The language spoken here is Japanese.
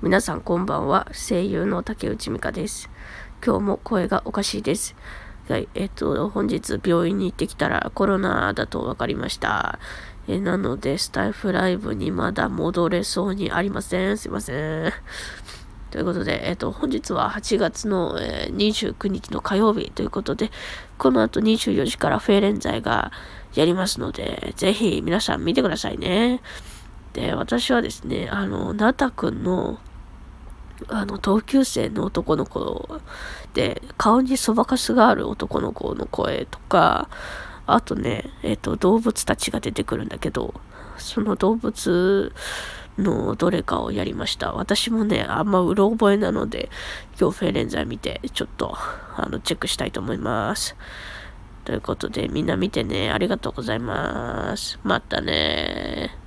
皆さんこんばんは。声優の竹内美香です。今日も声がおかしいです。はい、えっと、本日病院に行ってきたらコロナだと分かりました。えなので、スタイフライブにまだ戻れそうにありません。すいません。ということで、えっと、本日は8月の、えー、29日の火曜日ということで、この後24時からフェーレン剤がやりますので、ぜひ皆さん見てくださいね。で、私はですね、あの、なたくんのあの、同級生の男の子で、顔にそばかすがある男の子の声とか、あとね、えっ、ー、と、動物たちが出てくるんだけど、その動物のどれかをやりました。私もね、あんまうろ覚えなので、今日フェレンザ見て、ちょっと、あの、チェックしたいと思います。ということで、みんな見てね、ありがとうございます。またね